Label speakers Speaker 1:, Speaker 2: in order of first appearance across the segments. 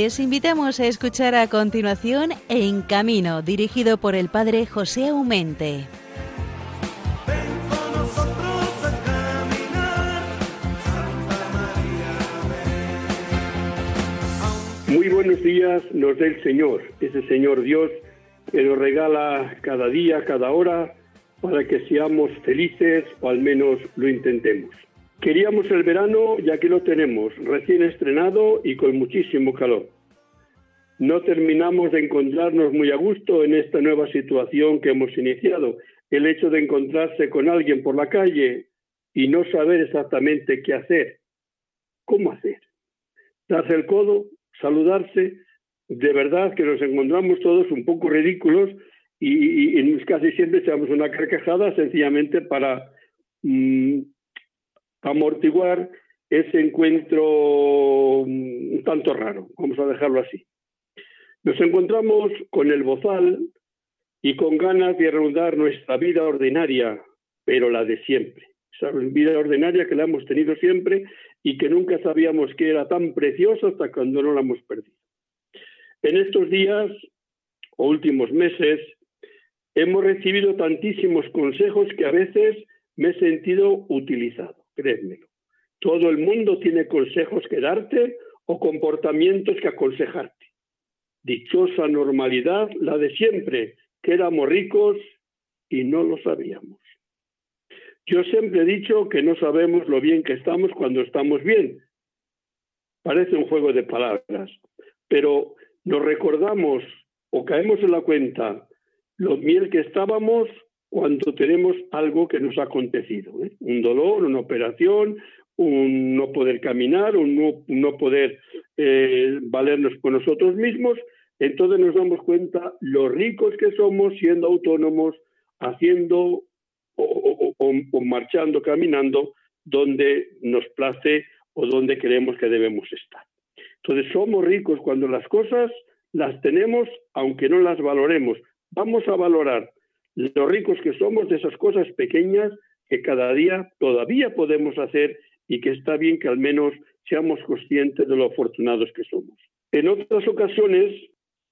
Speaker 1: Les invitamos a escuchar a continuación En Camino, dirigido por el padre José Aumente.
Speaker 2: Muy buenos días nos da el Señor, ese Señor Dios que nos regala cada día, cada hora, para que seamos felices o al menos lo intentemos. Queríamos el verano y aquí lo tenemos, recién estrenado y con muchísimo calor. No terminamos de encontrarnos muy a gusto en esta nueva situación que hemos iniciado. El hecho de encontrarse con alguien por la calle y no saber exactamente qué hacer. ¿Cómo hacer? Darse el codo, saludarse. De verdad que nos encontramos todos un poco ridículos y, casi siempre echamos una carcajada sencillamente para mm, amortiguar ese encuentro mm, un tanto raro, vamos a dejarlo así. Nos encontramos con el bozal y con ganas de reanudar nuestra vida ordinaria, pero la de siempre. Esa vida ordinaria que la hemos tenido siempre y que nunca sabíamos que era tan preciosa hasta cuando no la hemos perdido. En estos días o últimos meses hemos recibido tantísimos consejos que a veces me he sentido utilizado créemelo. Todo el mundo tiene consejos que darte o comportamientos que aconsejarte. Dichosa normalidad, la de siempre, que éramos ricos y no lo sabíamos. Yo siempre he dicho que no sabemos lo bien que estamos cuando estamos bien. Parece un juego de palabras, pero nos recordamos o caemos en la cuenta lo bien que estábamos cuando tenemos algo que nos ha acontecido, ¿eh? un dolor, una operación, un no poder caminar, un no, poder eh, valernos por nosotros mismos, entonces nos damos cuenta lo ricos que somos siendo autónomos, haciendo o, o marchando, caminando donde nos place o donde creemos que debemos estar. Entonces somos ricos cuando las cosas las tenemos, aunque no las valoremos. Vamos a valorar los ricos que somos de esas cosas pequeñas que cada día todavía podemos hacer y que está bien que al menos seamos conscientes de lo afortunados que somos. En otras ocasiones,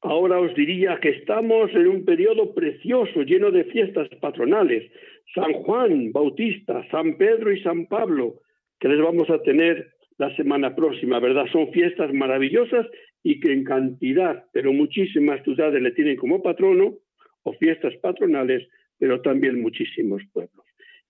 Speaker 2: ahora os diría que estamos en un periodo precioso, lleno de fiestas patronales, San Juan Bautista, San Pedro y San Pablo, que les vamos a tener la semana próxima, ¿verdad? Son fiestas maravillosas y que en cantidad, pero muchísimas ciudades le tienen como patrono o fiestas patronales, pero también muchísimos pueblos.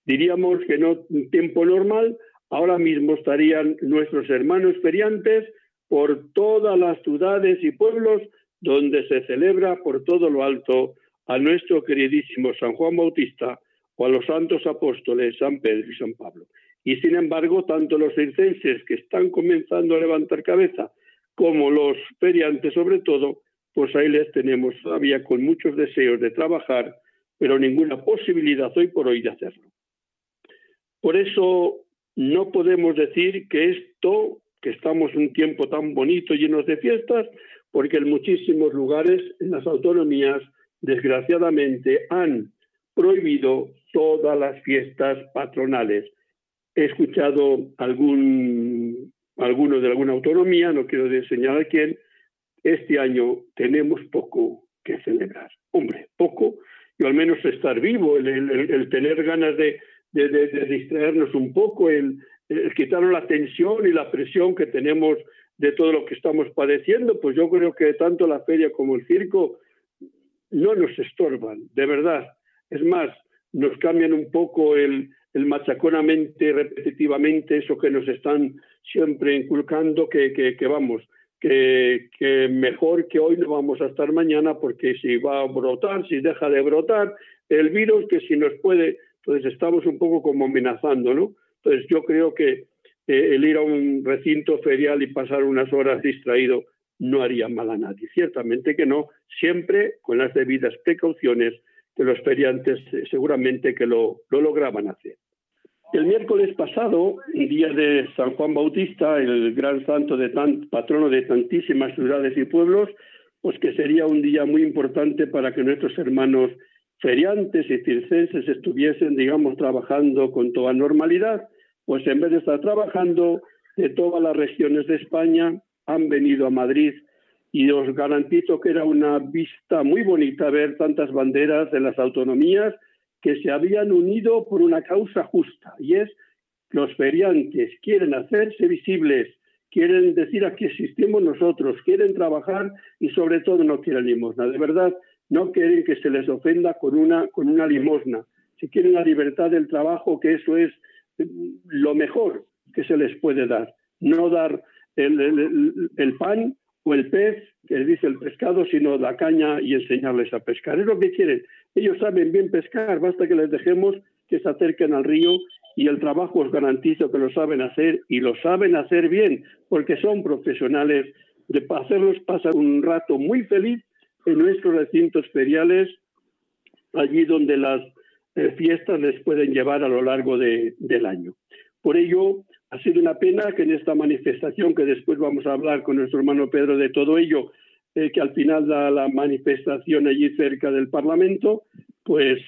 Speaker 2: Diríamos que en tiempo normal, ahora mismo estarían nuestros hermanos feriantes por todas las ciudades y pueblos donde se celebra por todo lo alto a nuestro queridísimo San Juan Bautista o a los santos apóstoles San Pedro y San Pablo. Y sin embargo, tanto los circenses que están comenzando a levantar cabeza como los feriantes sobre todo, pues ahí les tenemos todavía con muchos deseos de trabajar, pero ninguna posibilidad hoy por hoy de hacerlo. Por eso no podemos decir que esto, que estamos un tiempo tan bonito, llenos de fiestas, porque en muchísimos lugares, en las autonomías, desgraciadamente han prohibido todas las fiestas patronales. He escuchado algún, alguno de alguna autonomía, no quiero señalar quién, este año tenemos poco que celebrar. Hombre, poco, y al menos estar vivo, el, tener ganas de, distraernos un poco, el, quitarnos la tensión y la presión que tenemos de todo lo que estamos padeciendo, pues yo creo que tanto la feria como el circo no nos estorban, de verdad. Es más, nos cambian un poco el, machaconamente, repetitivamente, eso que nos están siempre inculcando, que vamos, que, mejor que hoy no vamos a estar mañana porque si va a brotar, si deja de brotar el virus, que si nos puede, entonces estamos un poco como amenazando, ¿no? Entonces yo creo que eh, el ir a un recinto ferial y pasar unas horas distraído no haría mal a nadie. Ciertamente que no, siempre con las debidas precauciones que los feriantes eh, seguramente que lo, lo lograban hacer. El miércoles pasado, día de San Juan Bautista, el gran santo de patrono de tantísimas ciudades y pueblos, pues que sería un día muy importante para que nuestros hermanos feriantes y circenses estuviesen, digamos, trabajando con toda normalidad, pues en vez de estar trabajando de todas las regiones de España, han venido a Madrid y os garantizo que era una vista muy bonita ver tantas banderas de las autonomías que se habían unido por una causa justa y es los feriantes quieren hacerse visibles, quieren decir aquí existimos nosotros, quieren trabajar y sobre todo no quieren limosna. De verdad, no quieren que se les ofenda con una, con una limosna. Si quieren la libertad del trabajo, que eso es lo mejor que se les puede dar. No dar el, pan o el pez, que dice el pescado, sino la caña y enseñarles a pescar. Es lo que quieren. Ellos saben bien pescar, basta que les dejemos que se acerquen al río y el trabajo os garantizo que lo saben hacer y lo saben hacer bien, porque son profesionales de hacerlos pasar un rato muy feliz en nuestros recintos feriales, allí donde las eh, fiestas les pueden llevar a lo largo del año. Por ello, ha sido una pena que en esta manifestación, que después vamos a hablar con nuestro hermano Pedro de todo ello, eh, que al final da la manifestación allí cerca del Parlamento, pues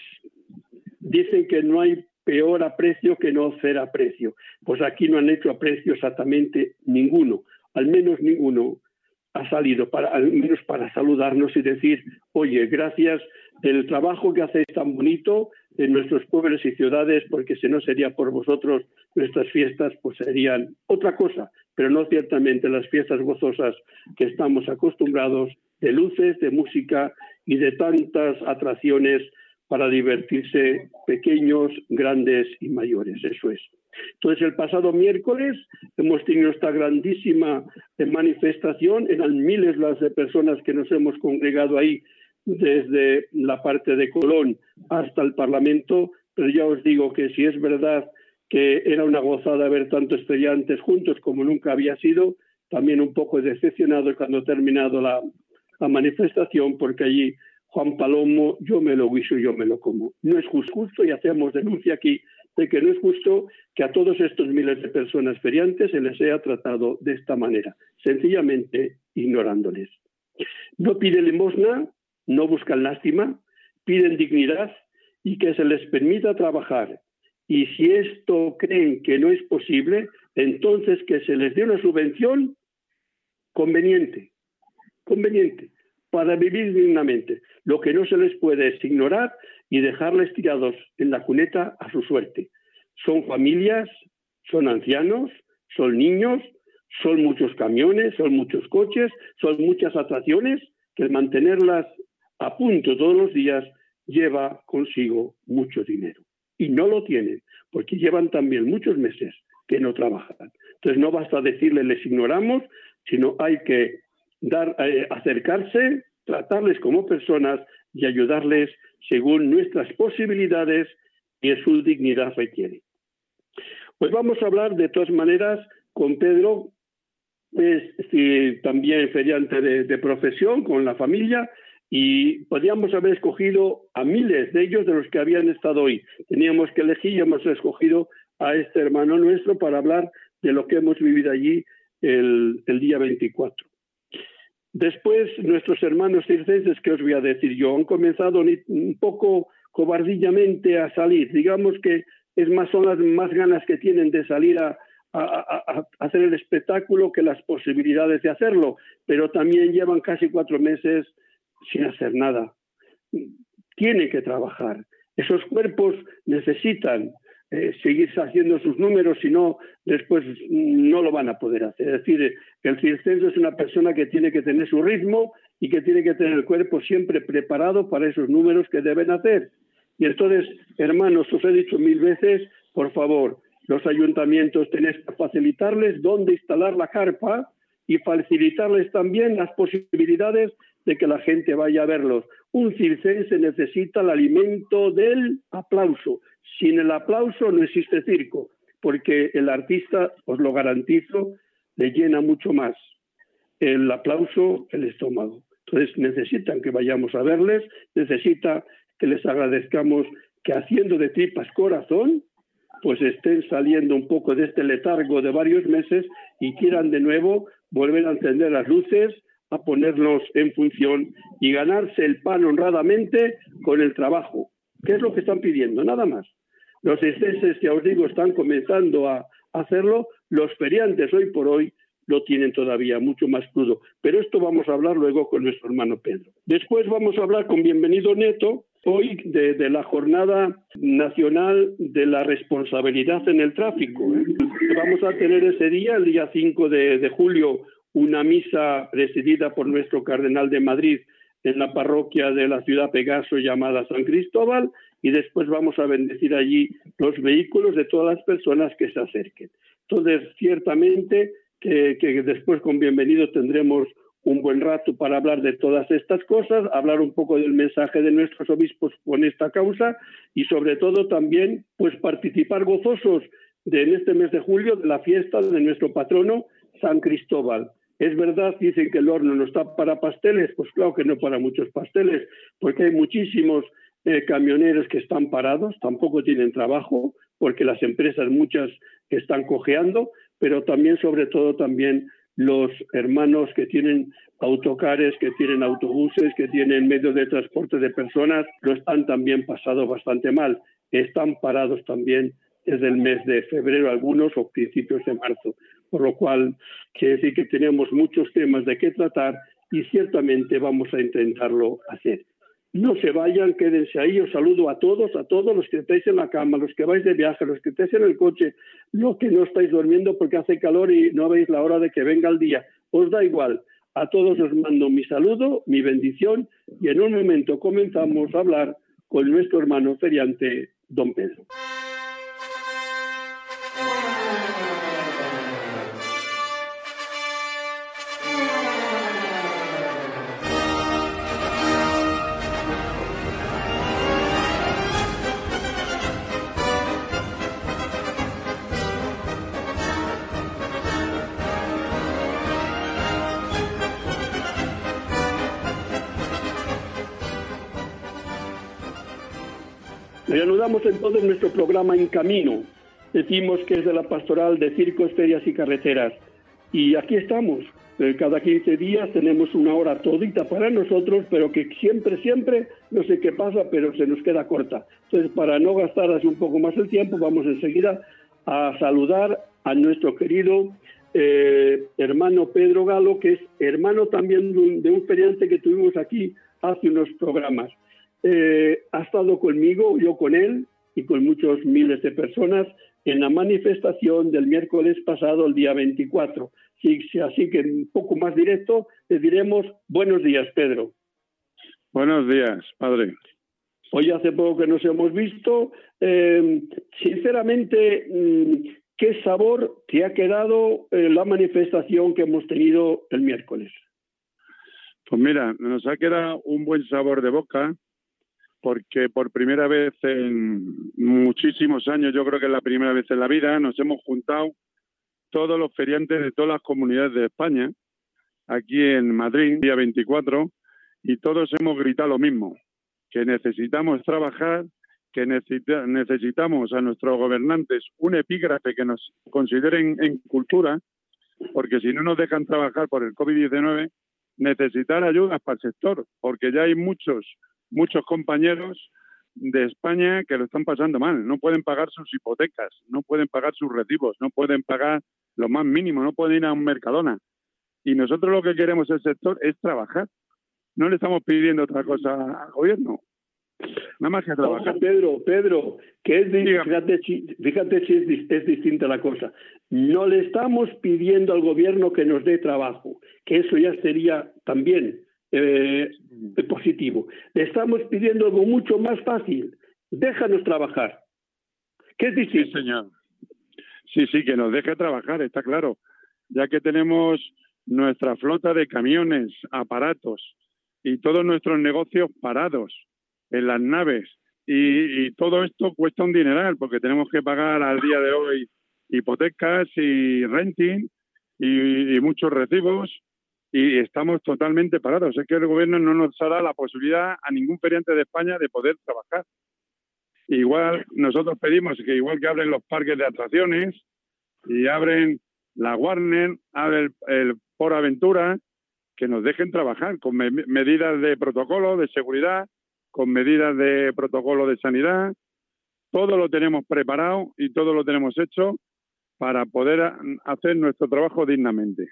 Speaker 2: dicen que no hay peor aprecio que no hacer aprecio. Pues aquí no han hecho aprecio exactamente ninguno, al menos ninguno ha salido para, al menos para saludarnos y decir, oye, gracias del trabajo que hacéis tan bonito en nuestros pueblos y ciudades, porque si no sería por vosotros, nuestras fiestas pues serían otra cosa, pero no ciertamente las fiestas gozosas que estamos acostumbrados de luces, de música y de tantas atracciones para divertirse pequeños, grandes y mayores. Eso es. Entonces, el pasado miércoles hemos tenido esta grandísima manifestación, eran miles las de personas que nos hemos congregado ahí desde la parte de Colón hasta el Parlamento, pero ya os digo que si es verdad que era una gozada ver tantos estudiantes juntos como nunca había sido, también un poco decepcionado cuando ha terminado la, la manifestación, porque allí Juan Palomo, yo me lo guiso yo me lo como. No es justo y hacemos denuncia aquí de que no es justo que a todos estos miles de personas feriantes se les sea tratado de esta manera, sencillamente ignorándoles. No piden limosna, no buscan lástima, piden dignidad y que se les permita trabajar. Y si esto creen que no es posible, entonces que se les dé una subvención conveniente, conveniente, para vivir dignamente. Lo que no se les puede es ignorar y dejarles tirados en la cuneta a su suerte. Son familias, son ancianos, son niños, son muchos camiones, son muchos coches, son muchas atracciones que mantenerlas a punto todos los días lleva consigo mucho dinero. Y no lo tienen, porque llevan también muchos meses que no trabajan. Entonces no basta decirles les ignoramos, sino hay que dar, eh, acercarse, tratarles como personas y ayudarles según nuestras posibilidades y su dignidad requiere. Pues vamos a hablar de todas maneras con Pedro, es también feriante de, profesión, con la familia, y podríamos haber escogido a miles de ellos de los que habían estado hoy. Teníamos que elegir y hemos escogido a este hermano nuestro para hablar de lo que hemos vivido allí el, el día 24. Después, nuestros hermanos circenses, ¿qué os voy a decir yo? Han comenzado un poco cobardillamente a salir. Digamos que es más, son las más ganas que tienen de salir a, hacer el espectáculo que las posibilidades de hacerlo, pero también llevan casi cuatro meses sin hacer nada. Tienen que trabajar. Esos cuerpos necesitan eh, seguir haciendo sus números, si no, después no lo van a poder hacer. Es decir, el circenso es una persona que tiene que tener su ritmo y que tiene que tener el cuerpo siempre preparado para esos números que deben hacer. Y entonces, hermanos, os he dicho mil veces, por favor, los ayuntamientos tenéis que facilitarles dónde instalar la carpa y facilitarles también las posibilidades de que la gente vaya a verlos. Un circense necesita el alimento del aplauso. Sin el aplauso no existe circo, porque el artista, os lo garantizo, le llena mucho más el aplauso el estómago. Entonces necesitan que vayamos a verles, necesita que les agradezcamos que haciendo de tripas corazón, pues estén saliendo un poco de este letargo de varios meses y quieran de nuevo volver a encender las luces, a ponerlos en función y ganarse el pan honradamente con el trabajo. ¿Qué es lo que están pidiendo? Nada más. Los exceses, ya os digo, están comenzando a hacerlo. Los feriantes hoy por hoy lo tienen todavía mucho más crudo. Pero esto vamos a hablar luego con nuestro hermano Pedro. Después vamos a hablar con Bienvenido Neto, hoy de, la Jornada Nacional de la Responsabilidad en el Tráfico. ¿eh? Vamos a tener ese día, el día 5 de, julio, una misa presidida por nuestro cardenal de Madrid en la parroquia de la ciudad Pegaso llamada San Cristóbal y después vamos a bendecir allí los vehículos de todas las personas que se acerquen. Entonces, ciertamente que, después con bienvenido tendremos un buen rato para hablar de todas estas cosas, hablar un poco del mensaje de nuestros obispos con esta causa y sobre todo también pues participar gozosos de, en este mes de julio de la fiesta de nuestro patrono San Cristóbal. Es verdad, dicen que el horno no está para pasteles, pues claro que no para muchos pasteles, porque hay muchísimos eh, camioneros que están parados, tampoco tienen trabajo, porque las empresas muchas están cojeando, pero también, sobre todo, también los hermanos que tienen autocares, que tienen autobuses, que tienen medios de transporte de personas, lo están también pasado bastante mal. Están parados también desde el mes de febrero algunos o principios de marzo. Por lo cual, quiere decir que tenemos muchos temas de qué tratar y ciertamente vamos a intentarlo hacer. No se vayan, quédense ahí. Os saludo a todos, a todos los que estáis en la cama, los que vais de viaje, los que estáis en el coche, los que no estáis durmiendo porque hace calor y no veis la hora de que venga el día. Os da igual. A todos os mando mi saludo, mi bendición y en un momento comenzamos a hablar con nuestro hermano feriante, don Pedro. Reanudamos entonces nuestro programa En Camino. Decimos que es de la pastoral de circos, ferias y carreteras. Y aquí estamos. Eh, cada 15 días tenemos una hora todita para nosotros, pero que siempre, siempre, no sé qué pasa, pero se nos queda corta. Entonces, para no gastar así un poco más el tiempo, vamos enseguida a saludar a nuestro querido eh, hermano Pedro Galo, que es hermano también de un, de un feriante que tuvimos aquí hace unos programas. Eh, ha estado conmigo, yo con él y con muchos miles de personas en la manifestación del miércoles pasado, el día 24. así que un poco más directo, le diremos buenos días, Pedro.
Speaker 3: Buenos días, padre.
Speaker 2: Hoy hace poco que nos hemos visto. Eh, sinceramente, mm, ¿qué sabor te ha quedado eh, la manifestación que hemos tenido el miércoles?
Speaker 3: Pues mira, nos ha quedado un buen sabor de boca porque por primera vez en muchísimos años, yo creo que es la primera vez en la vida, nos hemos juntado todos los feriantes de todas las comunidades de España, aquí en Madrid, día 24, y todos hemos gritado lo mismo, que necesitamos trabajar, que necesitamos a nuestros gobernantes un epígrafe que nos consideren en cultura, porque si no nos dejan trabajar por el COVID-19, necesitar ayudas para el sector, porque ya hay muchos muchos compañeros de España que lo están pasando mal. No pueden pagar sus hipotecas, no pueden pagar sus recibos, no pueden pagar lo más mínimo, no pueden ir a un Mercadona. Y nosotros lo que queremos el sector es trabajar. No le estamos pidiendo otra cosa al gobierno. Nada más que trabajar.
Speaker 2: Pedro, Pedro, que es, fíjate, fíjate si es, es distinta la cosa. No le estamos pidiendo al gobierno que nos dé trabajo, que eso ya sería también eh, positivo. Le estamos pidiendo algo mucho más fácil. Déjanos trabajar. ¿Qué es
Speaker 3: Sí, señor. Sí, sí, que nos deje trabajar, está claro. Ya que tenemos nuestra flota de camiones, aparatos y todos nuestros negocios parados en las naves. Y, todo esto cuesta un dineral porque tenemos que pagar al día de hoy hipotecas y renting y muchos recibos y estamos totalmente parados. Es que el gobierno no nos dará la posibilidad a ningún feriante de España de poder trabajar. Igual nosotros pedimos que igual que abren los parques de atracciones y abren la Warner, abren el, Por Aventura, que nos dejen trabajar con medidas de protocolo de seguridad, con medidas de protocolo de sanidad. Todo lo tenemos preparado y todo lo tenemos hecho para poder hacer nuestro trabajo dignamente.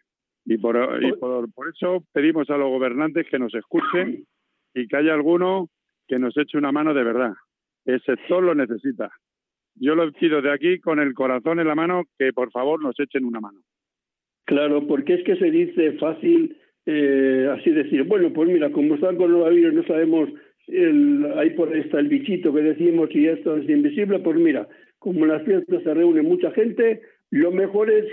Speaker 3: Y por, por, eso pedimos a los gobernantes que nos escuchen y que haya alguno que nos eche una mano de verdad. El sector lo necesita. Yo lo pido de aquí con el corazón en la mano que por favor nos echen una mano.
Speaker 2: Claro, porque es que se dice fácil eh, así decir, bueno, pues mira, como está el coronavirus, no sabemos, el, ahí por ahí está el bichito que decimos y esto es invisible, pues mira, como en las fiestas se reúne mucha gente, lo mejor es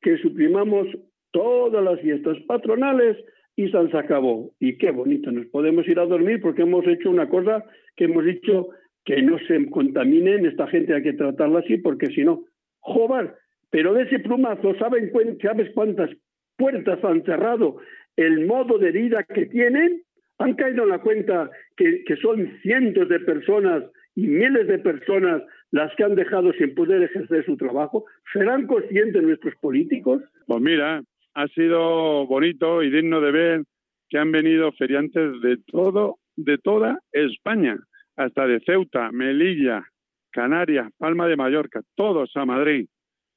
Speaker 2: que suprimamos todas las fiestas patronales y se acabó. Y qué bonito, nos podemos ir a dormir porque hemos hecho una cosa que hemos dicho que no se contaminen, esta gente hay que tratarla así porque si no, joder, pero de ese plumazo, ¿saben, ¿sabes cuántas puertas han cerrado? El modo de vida que tienen, han caído en la cuenta que, que son cientos de personas y miles de personas las que han dejado sin poder ejercer su trabajo? ¿Serán conscientes nuestros políticos?
Speaker 3: Pues mira, ha sido bonito y digno de ver que han venido feriantes de todo, de toda España, hasta de Ceuta, Melilla, Canarias, Palma de Mallorca, todos a Madrid,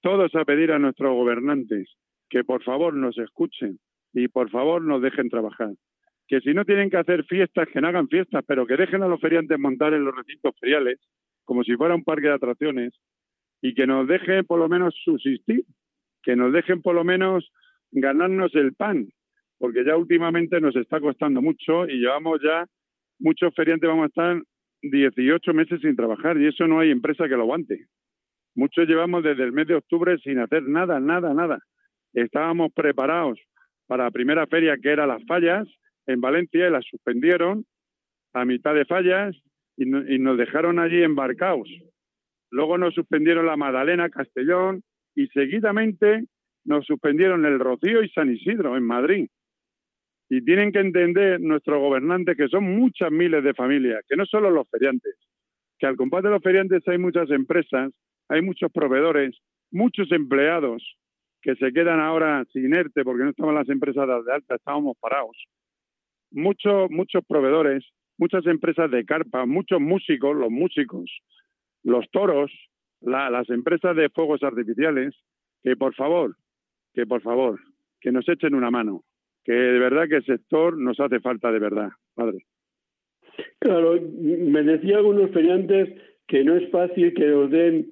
Speaker 3: todos a pedir a nuestros gobernantes que por favor nos escuchen y por favor nos dejen trabajar. Que si no tienen que hacer fiestas, que no hagan fiestas, pero que dejen a los feriantes montar en los recintos feriales, como si fuera un parque de atracciones, y que nos dejen por lo menos subsistir, que nos dejen por lo menos ganarnos el pan, porque ya últimamente nos está costando mucho y llevamos ya, muchos feriantes vamos a estar 18 meses sin trabajar y eso no hay empresa que lo aguante. Muchos llevamos desde el mes de octubre sin hacer nada, nada, nada. Estábamos preparados para la primera feria que era Las Fallas en Valencia y la suspendieron a mitad de fallas y, nos dejaron allí embarcados. Luego nos suspendieron la Magdalena, Castellón y seguidamente nos suspendieron el Rocío y San Isidro en Madrid. Y tienen que entender nuestros gobernantes que son muchas miles de familias, que no solo los feriantes, que al compás de los feriantes hay muchas empresas, hay muchos proveedores, muchos empleados que se quedan ahora sin ERTE porque no estaban las empresas de alta, estábamos parados. Muchos, muchos proveedores, muchas empresas de carpa, muchos músicos, los músicos, los toros, las empresas de fuegos artificiales, que por favor que por favor, que nos echen una mano, que de verdad que el sector nos hace falta de verdad, padre.
Speaker 2: Claro, me decía algunos feriantes que no es fácil que os den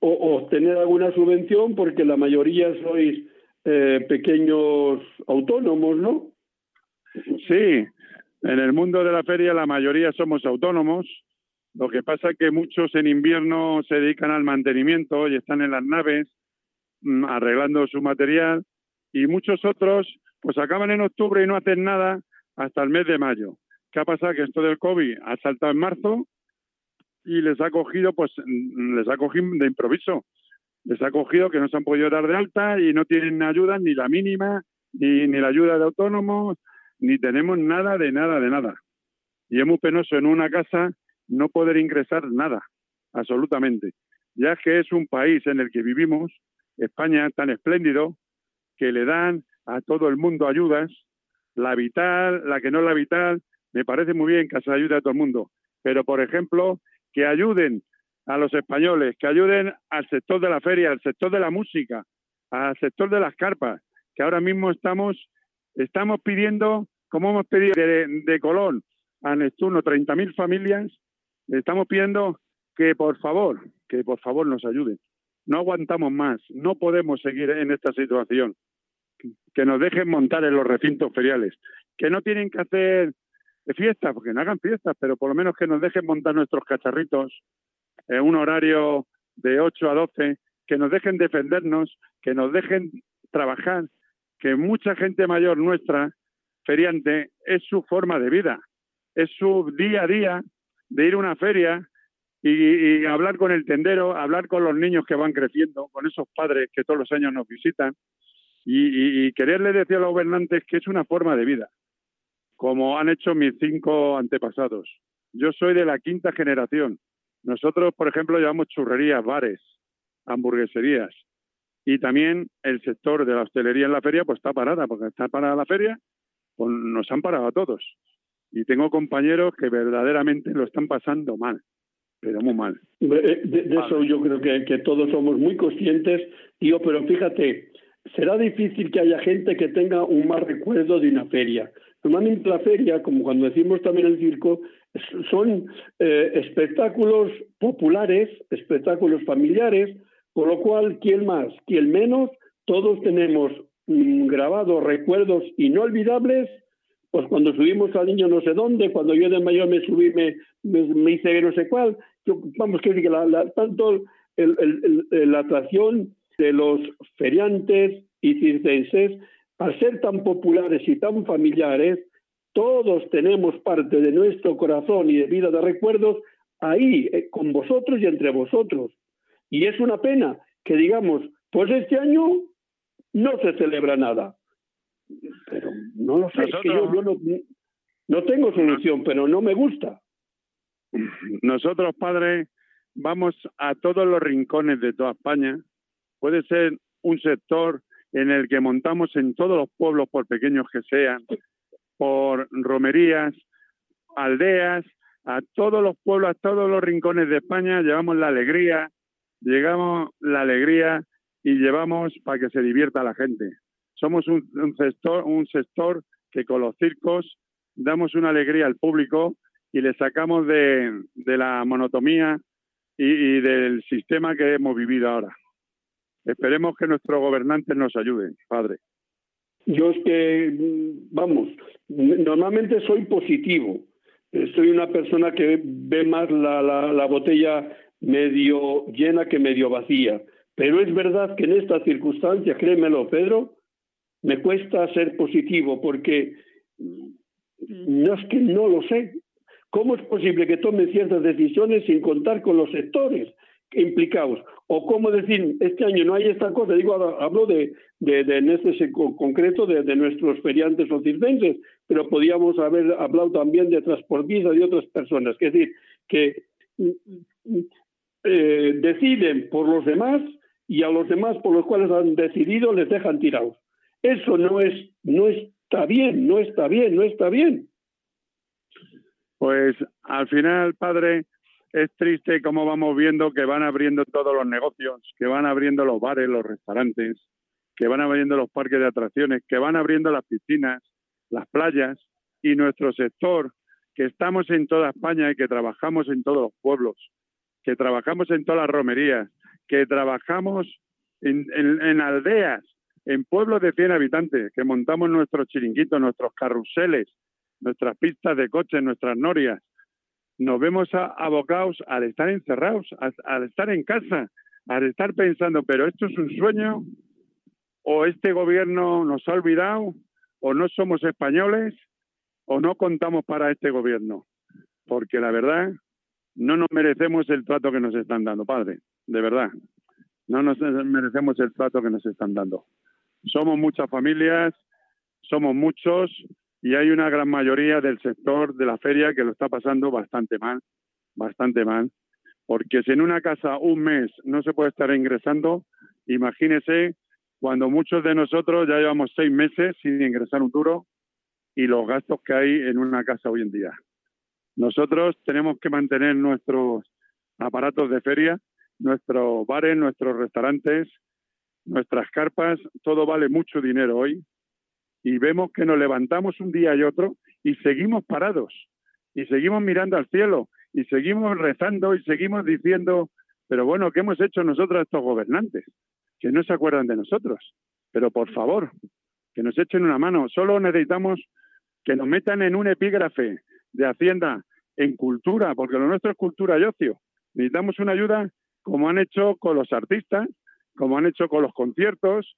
Speaker 2: o obtener alguna subvención porque la mayoría sois eh, pequeños autónomos, ¿no?
Speaker 3: Sí, en el mundo de la feria la mayoría somos autónomos. Lo que pasa es que muchos en invierno se dedican al mantenimiento y están en las naves arreglando su material y muchos otros pues acaban en octubre y no hacen nada hasta el mes de mayo. ¿Qué ha pasado? Que esto del COVID ha saltado en marzo y les ha cogido, pues mm, les ha cogido de improviso. Les ha cogido que no se han podido dar de alta y no tienen ayuda ni la mínima, ni, ni la ayuda de autónomos, ni tenemos nada de nada de nada. Y es muy penoso en una casa no poder ingresar nada, absolutamente. Ya que es un país en el que vivimos España tan espléndido que le dan a todo el mundo ayudas, la vital, la que no es la vital, me parece muy bien que se ayude a todo el mundo, pero por ejemplo, que ayuden a los españoles, que ayuden al sector de la feria, al sector de la música, al sector de las carpas, que ahora mismo estamos, estamos pidiendo, como hemos pedido de, de Colón a Neptuno, 30.000 familias, estamos pidiendo que por favor, que por favor nos ayuden. No aguantamos más, no podemos seguir en esta situación. Que nos dejen montar en los recintos feriales, que no tienen que hacer fiestas, porque no hagan fiestas, pero por lo menos que nos dejen montar nuestros cacharritos en un horario de 8 a 12, que nos dejen defendernos, que nos dejen trabajar, que mucha gente mayor nuestra, feriante, es su forma de vida, es su día a día de ir a una feria, y, hablar con el tendero, hablar con los niños que van creciendo, con esos padres que todos los años nos visitan y, y quererle decir a los gobernantes que es una forma de vida, como han hecho mis cinco antepasados. Yo soy de la quinta generación. Nosotros, por ejemplo, llevamos churrerías, bares, hamburgueserías y también el sector de la hostelería en la feria pues está parada, porque está parada la feria, pues nos han parado a todos. Y tengo compañeros que verdaderamente lo están pasando mal pero muy mal.
Speaker 2: De, eso yo creo que, que, todos somos muy conscientes, tío, pero fíjate, será difícil que haya gente que tenga un mal recuerdo de una feria. Normalmente la feria, como cuando decimos también el circo, son eh, espectáculos populares, espectáculos familiares, por lo cual, ¿quién más? ¿Quién menos? Todos tenemos mm, grabados recuerdos inolvidables, pues cuando subimos al niño no sé dónde, cuando yo de mayor me subí, me, me, hice no sé cuál. Vamos, que decir que la, tanto la atracción de los feriantes y circenses, al ser tan populares y tan familiares, todos tenemos parte de nuestro corazón y de vida de recuerdos ahí, eh, con vosotros y entre vosotros. Y es una pena que digamos, pues este año no se celebra nada. Pero no lo sé, yo, no, no tengo solución, pero no me gusta.
Speaker 3: Nosotros, padre, vamos a todos los rincones de toda España. Puede ser un sector en el que montamos en todos los pueblos, por pequeños que sean, por romerías, aldeas, a todos los pueblos, a todos los rincones de España, llevamos la alegría, llegamos la alegría y llevamos para que se divierta la gente. Somos un, sector, un sector que con los circos damos una alegría al público y le sacamos de, la monotomía y del sistema que hemos vivido ahora. Esperemos que nuestros gobernantes nos ayuden, padre.
Speaker 2: Yo es que, vamos, normalmente soy positivo. Soy una persona que ve más la, la, botella medio llena que medio vacía. Pero es verdad que en estas circunstancias, créemelo, Pedro, me cuesta ser positivo porque no es que no lo sé. ¿Cómo es posible que tomen ciertas decisiones sin contar con los sectores implicados? O cómo decir, este año no hay esta cosa, digo, hablo de, de, en este concreto de, nuestros feriantes o circenses, pero podíamos haber hablado también de transportistas y otras personas. Es decir, que eh, deciden por los demás y a los demás por los cuales han decidido les dejan tirados. Eso no es, no está bien, no está bien, no está bien.
Speaker 3: Pues al final, padre, es triste cómo vamos viendo que van abriendo todos los negocios, que van abriendo los bares, los restaurantes, que van abriendo los parques de atracciones, que van abriendo las piscinas, las playas y nuestro sector, que estamos en toda España y que trabajamos en todos los pueblos, que trabajamos en todas las romerías, que trabajamos en, en aldeas, en pueblos de 100 habitantes, que montamos nuestros chiringuitos, nuestros carruseles, nuestras pistas de coche, nuestras norias, nos vemos abocados al estar encerrados, al, estar en casa, al estar pensando, pero esto es un sueño, o este gobierno nos ha olvidado, o no somos españoles, o no contamos para este gobierno. Porque la verdad, no nos merecemos el trato que nos están dando, padre, de verdad. No nos merecemos el trato que nos están dando. Somos muchas familias, somos muchos, y hay una gran mayoría del sector de la feria que lo está pasando bastante mal, bastante mal, porque si en una casa un mes no se puede estar ingresando, imagínese cuando muchos de nosotros ya llevamos seis meses sin ingresar un duro y los gastos que hay en una casa hoy en día. Nosotros tenemos que mantener nuestros aparatos de feria, nuestros bares, nuestros restaurantes, nuestras carpas, todo vale mucho dinero hoy y vemos que nos levantamos un día y otro y seguimos parados y seguimos mirando al cielo y seguimos rezando y seguimos diciendo, pero bueno, ¿qué hemos hecho nosotros estos gobernantes? Que no se acuerdan de nosotros. Pero por favor, que nos echen una mano. Solo necesitamos que nos metan en un epígrafe de Hacienda en cultura, porque lo nuestro es cultura y ocio. Necesitamos una ayuda como han hecho con los artistas, como han hecho con los conciertos,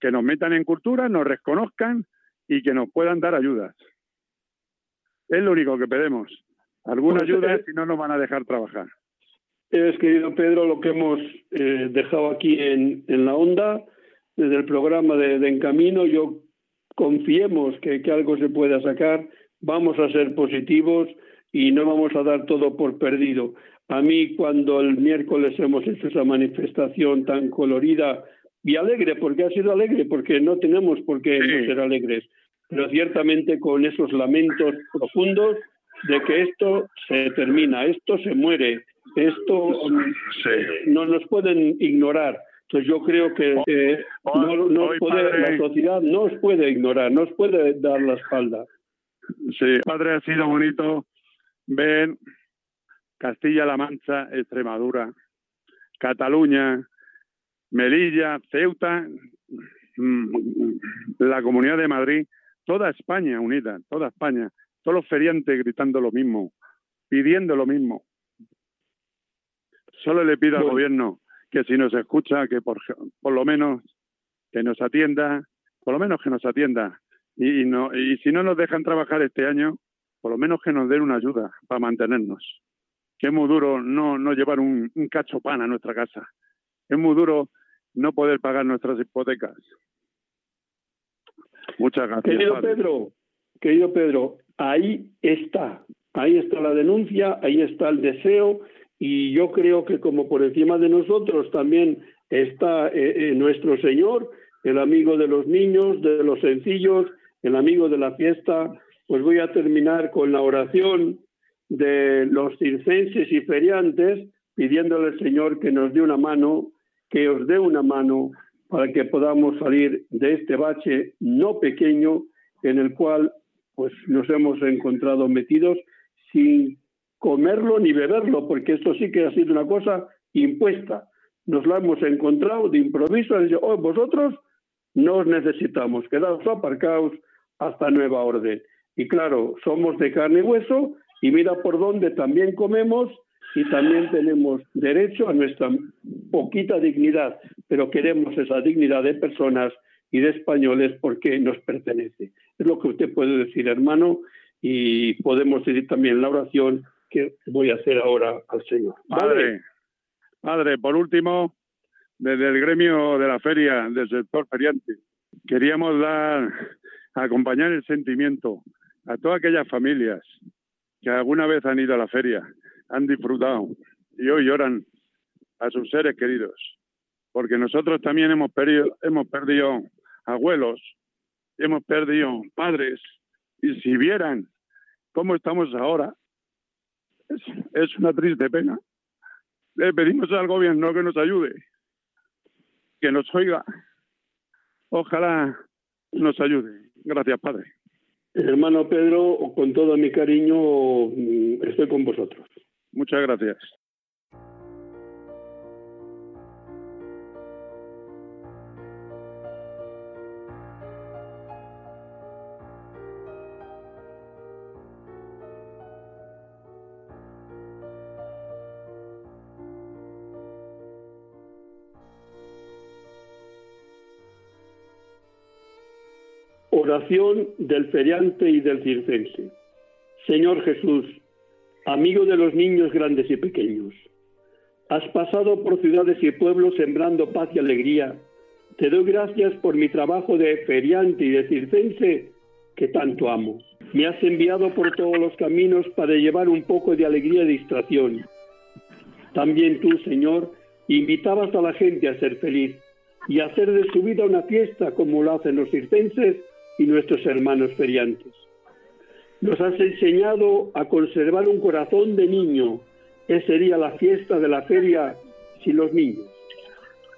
Speaker 3: que, nos metan en cultura, nos reconozcan y que nos puedan dar ayudas. Es lo único que pedimos. Alguna pues, ayuda eh, si no nos van a dejar trabajar.
Speaker 2: Es, querido Pedro, lo que hemos eh, dejado aquí en, en, la onda, desde el programa de, de Encamino, yo confiemos que, que, algo se pueda sacar, vamos a ser positivos y no vamos a dar todo por perdido. A mí, cuando el miércoles hemos hecho esa manifestación tan colorida y alegre, porque ha sido alegre, porque no tenemos por qué no ser alegres, pero ciertamente con esos lamentos profundos de que esto se termina, esto se muere, esto no nos pueden ignorar. Entonces yo creo que eh, no, la sociedad no os puede ignorar, no os puede dar la espalda.
Speaker 3: Sí, padre, ha sido bonito. Ver Castilla-La Mancha, Extremadura, Cataluña, Melilla, Ceuta, mm, la Comunidad de Madrid, toda España unida, toda España, todos los feriantes gritando lo mismo, pidiendo lo mismo. Solo le pido al gobierno que si nos escucha, que por, por lo menos que nos atienda, por lo menos que nos atienda. Y, no, y si no nos dejan trabajar este año, por lo menos que nos den una ayuda para mantenernos. Que es muy duro no, no llevar un, un cacho pan a nuestra casa. Es muy duro no poder pagar nuestras hipotecas. Muchas gracias.
Speaker 2: Querido Pedro, querido Pedro, ahí está, ahí está la denuncia, ahí está el deseo y yo creo que como por encima de nosotros también está eh, eh, nuestro Señor, el amigo de los niños, de los sencillos, el amigo de la fiesta, pues voy a terminar con la oración de los circenses y feriantes, pidiéndole al Señor que nos dé una mano, que os dé una mano para que podamos salir de este bache no pequeño en el cual pues nos hemos encontrado metidos sin comerlo ni beberlo, porque esto sí que ha sido una cosa impuesta. Nos la hemos encontrado de improviso, y oh, vosotros no os necesitamos, quedaos aparcaos hasta nueva orden. Y claro, somos de carne y hueso y mira por dónde también comemos y también tenemos derecho a nuestra poquita dignidad, pero queremos esa dignidad de personas y de españoles porque nos pertenece. Es lo que usted puede decir, hermano, y podemos decir también la oración que voy a hacer ahora al Señor.
Speaker 3: Padre, padre, por último, desde el gremio de la feria, del sector feriante, queríamos dar, acompañar el sentimiento a todas aquellas familias que alguna vez han ido a la feria, han disfrutado y hoy lloran a sus seres queridos, porque nosotros también hemos perdido, hemos perdido abuelos, hemos perdido padres, y si vieran cómo estamos ahora, es, es una triste pena. Le pedimos al gobierno que nos ayude, que nos oiga. Ojalá nos ayude. Gracias, Padre.
Speaker 2: Hermano Pedro, con todo mi cariño, mm, estoy con vosotros.
Speaker 3: Muchas gracias.
Speaker 2: Oración del feriante y del circense. Señor Jesús, amigo de los niños grandes y pequeños, has pasado por ciudades y pueblos sembrando paz y alegría. Te doy gracias por mi trabajo de feriante y de circense que tanto amo. Me has enviado por todos los caminos para llevar un poco de alegría y distracción. También tú, Señor, invitabas a la gente a ser feliz y a hacer de su vida una fiesta como lo hacen los circenses y nuestros hermanos feriantes. Nos has enseñado a conservar un corazón de niño. Esa sería la fiesta de la feria sin los niños.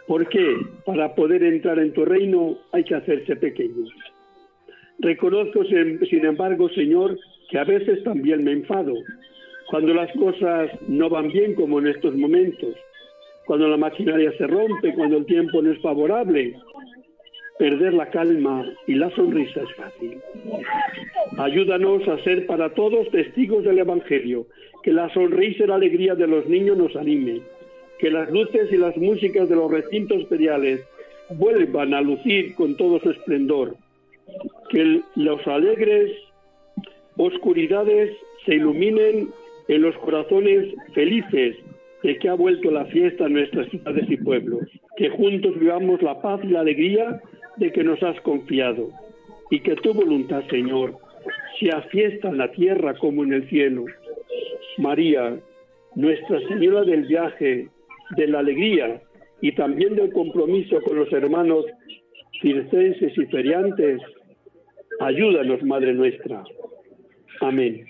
Speaker 2: ¿Por qué? Para poder entrar en tu reino hay que hacerse pequeños. Reconozco, sin embargo, Señor, que a veces también me enfado. Cuando las cosas no van bien como en estos momentos, cuando la maquinaria se rompe, cuando el tiempo no es favorable, Perder la calma y la sonrisa es fácil. Ayúdanos a ser para todos testigos del Evangelio, que la sonrisa y la alegría de los niños nos anime, que las luces y las músicas de los recintos feriales vuelvan a lucir con todo su esplendor, que los alegres oscuridades se iluminen en los corazones felices de que ha vuelto la fiesta en nuestras ciudades y pueblos, que juntos vivamos la paz y la alegría de que nos has confiado y que tu voluntad, Señor, sea fiesta en la tierra como en el cielo. María, Nuestra Señora del viaje, de la alegría y también del compromiso con los hermanos circenses y feriantes, ayúdanos, Madre nuestra. Amén.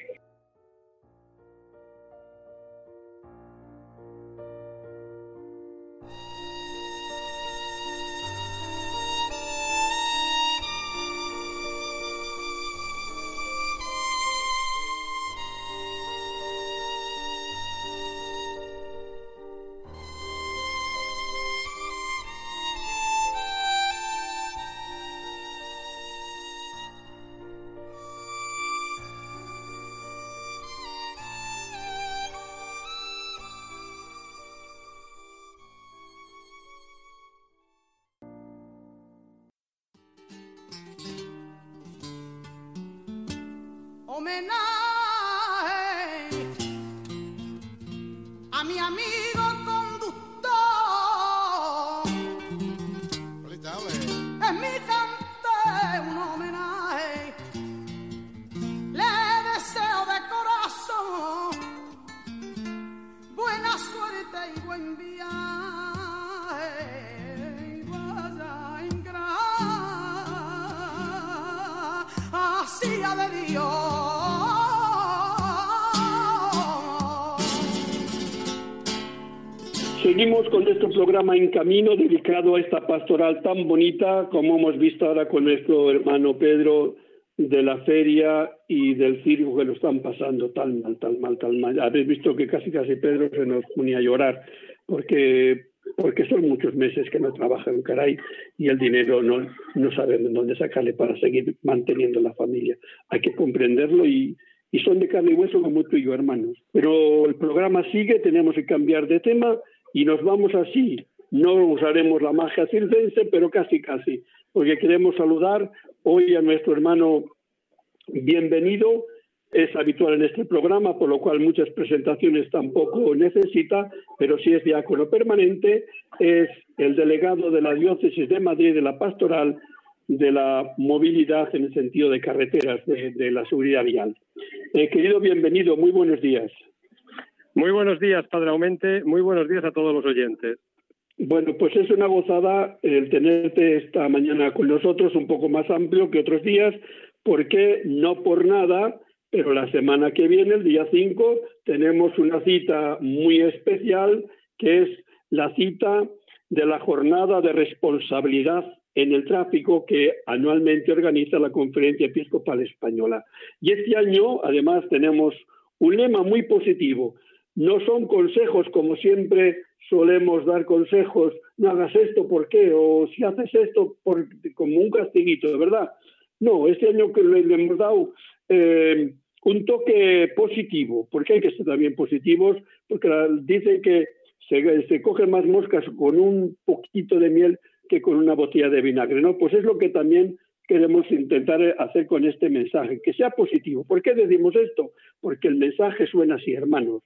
Speaker 2: Seguimos con nuestro programa En Camino dedicado a esta pastoral tan bonita como hemos visto ahora con nuestro hermano Pedro de la feria y del circo que lo están pasando tan mal, tan mal, tan mal. Habéis visto que casi casi Pedro se nos ponía a llorar porque porque son muchos meses que no trabajan, caray, y el dinero no, no saben dónde sacarle para seguir manteniendo la familia. Hay que comprenderlo y, y son de carne y hueso como tú y yo, hermanos. Pero el programa sigue, tenemos que cambiar de tema y nos vamos así. No usaremos la magia circense, pero casi, casi, porque queremos saludar hoy a nuestro hermano bienvenido, es habitual en este programa, por lo cual muchas presentaciones tampoco necesita, pero si es diácono permanente, es el delegado de la diócesis de Madrid de la pastoral de la movilidad en el sentido de carreteras, de, la seguridad vial. Eh, querido bienvenido, muy buenos días.
Speaker 4: Muy buenos días, Padre Aumente, muy buenos días a todos los oyentes.
Speaker 2: Bueno, pues es una gozada el tenerte esta mañana con nosotros, un poco más amplio que otros días, porque no por nada pero la semana que viene, el día 5, tenemos una cita muy especial, que es la cita de la jornada de responsabilidad en el tráfico que anualmente organiza la Conferencia Episcopal Española. Y este año, además, tenemos un lema muy positivo. No son consejos como siempre solemos dar consejos, no hagas esto, ¿por qué? O si haces esto, por, como un castiguito, ¿verdad? No, este año que le, hemos dado eh, un toque positivo, porque hay que ser también positivos, porque dicen que se, se cogen más moscas con un poquito de miel que con una botella de vinagre, ¿no? Pues es lo que también queremos intentar hacer con este mensaje, que sea positivo. ¿Por qué decimos esto? Porque el mensaje suena así, hermanos.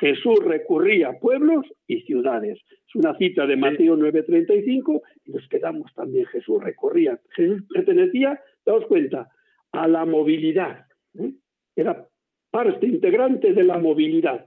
Speaker 2: Jesús recurría a pueblos y ciudades. Es una cita de Mateo 9:35 y nos quedamos también. Jesús recorría. Jesús pertenecía, daos cuenta, a la movilidad. ¿eh? Era parte integrante de la movilidad.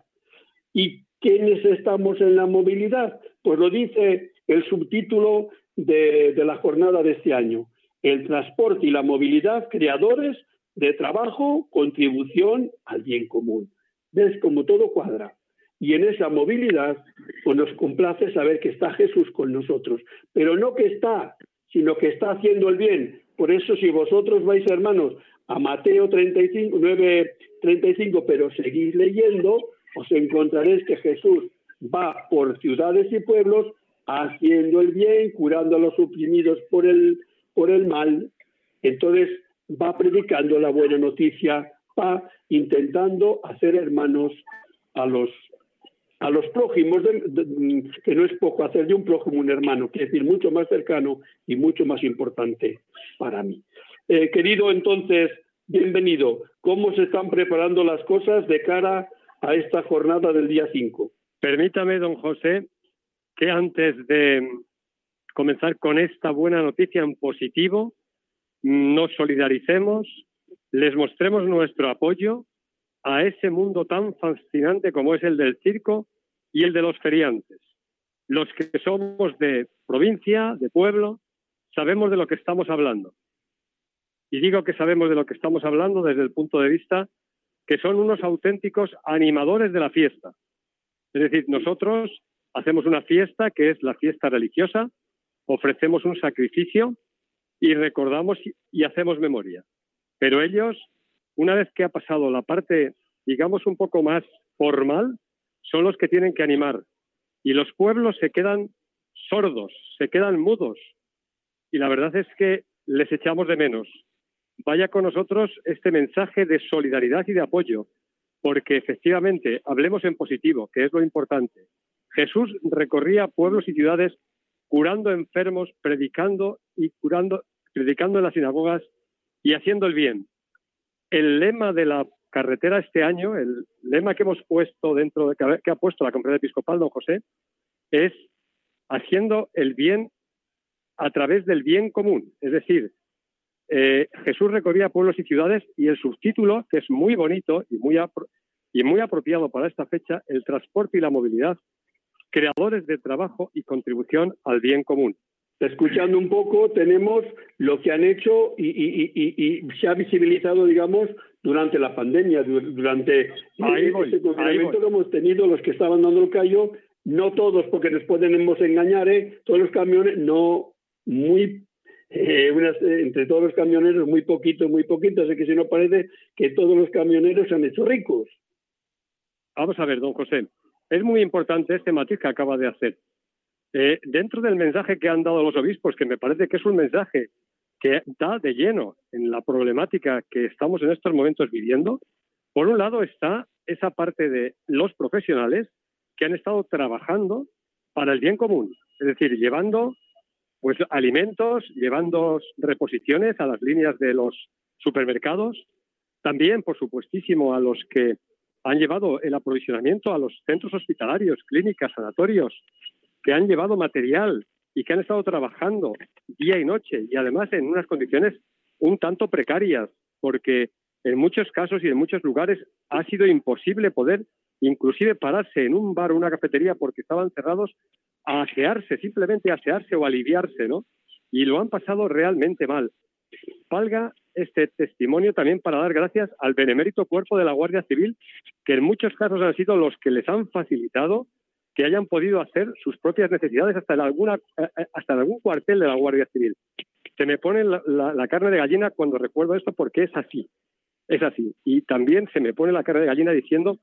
Speaker 2: ¿Y quiénes estamos en la movilidad? Pues lo dice el subtítulo de, la jornada de este año. El transporte y la movilidad, creadores de trabajo, contribución al bien común. ¿Ves cómo todo cuadra? Y en esa movilidad, pues nos complace saber que está Jesús con nosotros, pero no que está, sino que está haciendo el bien. Por eso, si vosotros vais, hermanos, a Mateo 35, 9, 35, pero seguís leyendo, os encontraréis que Jesús va por ciudades y pueblos haciendo el bien, curando a los oprimidos por el, por el mal. Entonces va predicando la buena noticia, va intentando hacer hermanos a los a los prójimos, que no es poco hacer de un prójimo un hermano, quiere decir mucho más cercano y mucho más importante para mí. Eh, querido, entonces, bienvenido. ¿Cómo se están preparando las cosas de cara a esta jornada del día 5?
Speaker 4: Permítame, don José, que antes de comenzar con esta buena noticia en positivo, nos solidaricemos, les mostremos nuestro apoyo a ese mundo tan fascinante como es el del circo y el de los feriantes. Los que somos de provincia, de pueblo, sabemos de lo que estamos hablando. Y digo que sabemos de lo que estamos hablando desde el punto de vista que son unos auténticos animadores de la fiesta. Es decir, nosotros hacemos una fiesta que es la fiesta religiosa, ofrecemos un sacrificio y recordamos y hacemos memoria. Pero ellos, una vez que ha pasado la parte, digamos, un poco más formal, son los que tienen que animar. Y los pueblos se quedan sordos, se quedan mudos. Y la verdad es que les echamos de menos vaya con nosotros este mensaje de solidaridad y de apoyo, porque efectivamente, hablemos en positivo, que es lo importante. Jesús recorría pueblos y ciudades curando enfermos, predicando y curando, predicando en las sinagogas y haciendo el bien. el lema de la carretera este año, el lema que hemos puesto dentro de que ha puesto la Conferencia Episcopal, don José, es haciendo el bien a través del bien común. Es decir, eh, Jesús recorría pueblos y ciudades y el subtítulo, que es muy bonito y muy, y muy apropiado para esta fecha, el transporte y la movilidad, creadores de trabajo y contribución al bien común.
Speaker 2: Escuchando un poco, tenemos lo que han hecho y, se ha visibilizado, digamos, durante la pandemia, durante
Speaker 4: ahí
Speaker 2: ese confinamiento que hemos tenido, los que estaban dando el callo, no todos, porque nos podemos engañar, ¿eh? todos los camiones, no muy eh, eh, entre todos los camioneros, muy poquito, muy poquito, así que si no parece que todos los camioneros se han hecho ricos.
Speaker 4: Vamos a ver, don José, es muy importante este matiz que acaba de hacer. Eh, dentro del mensaje que han dado los obispos, que me parece que es un mensaje que da de lleno en la problemática que estamos en estos momentos viviendo, por un lado está esa parte de los profesionales que han estado trabajando para el bien común, es decir, llevando pues alimentos, llevando reposiciones a las líneas de los supermercados, también, por supuestísimo, a los que han llevado el aprovisionamiento a los centros hospitalarios, clínicas, sanatorios, que han llevado material y que han estado trabajando día y noche y además en unas condiciones un tanto precarias, porque en muchos casos y en muchos lugares ha sido imposible poder inclusive pararse en un bar o una cafetería porque estaban cerrados a asearse, simplemente asearse o aliviarse, ¿no? Y lo han pasado realmente mal. Valga este testimonio también para dar gracias al benemérito cuerpo de la Guardia Civil, que en muchos casos han sido los que les han facilitado que hayan podido hacer sus propias necesidades hasta en, alguna, eh, eh, hasta algún cuartel de la Guardia Civil. Se me pone la, carne de gallina cuando recuerdo esto porque es así, es así. Y también se me pone la carne de gallina diciendo